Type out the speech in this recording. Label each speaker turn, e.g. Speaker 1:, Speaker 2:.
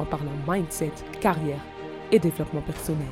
Speaker 1: en parlant mindset, carrière et développement personnel.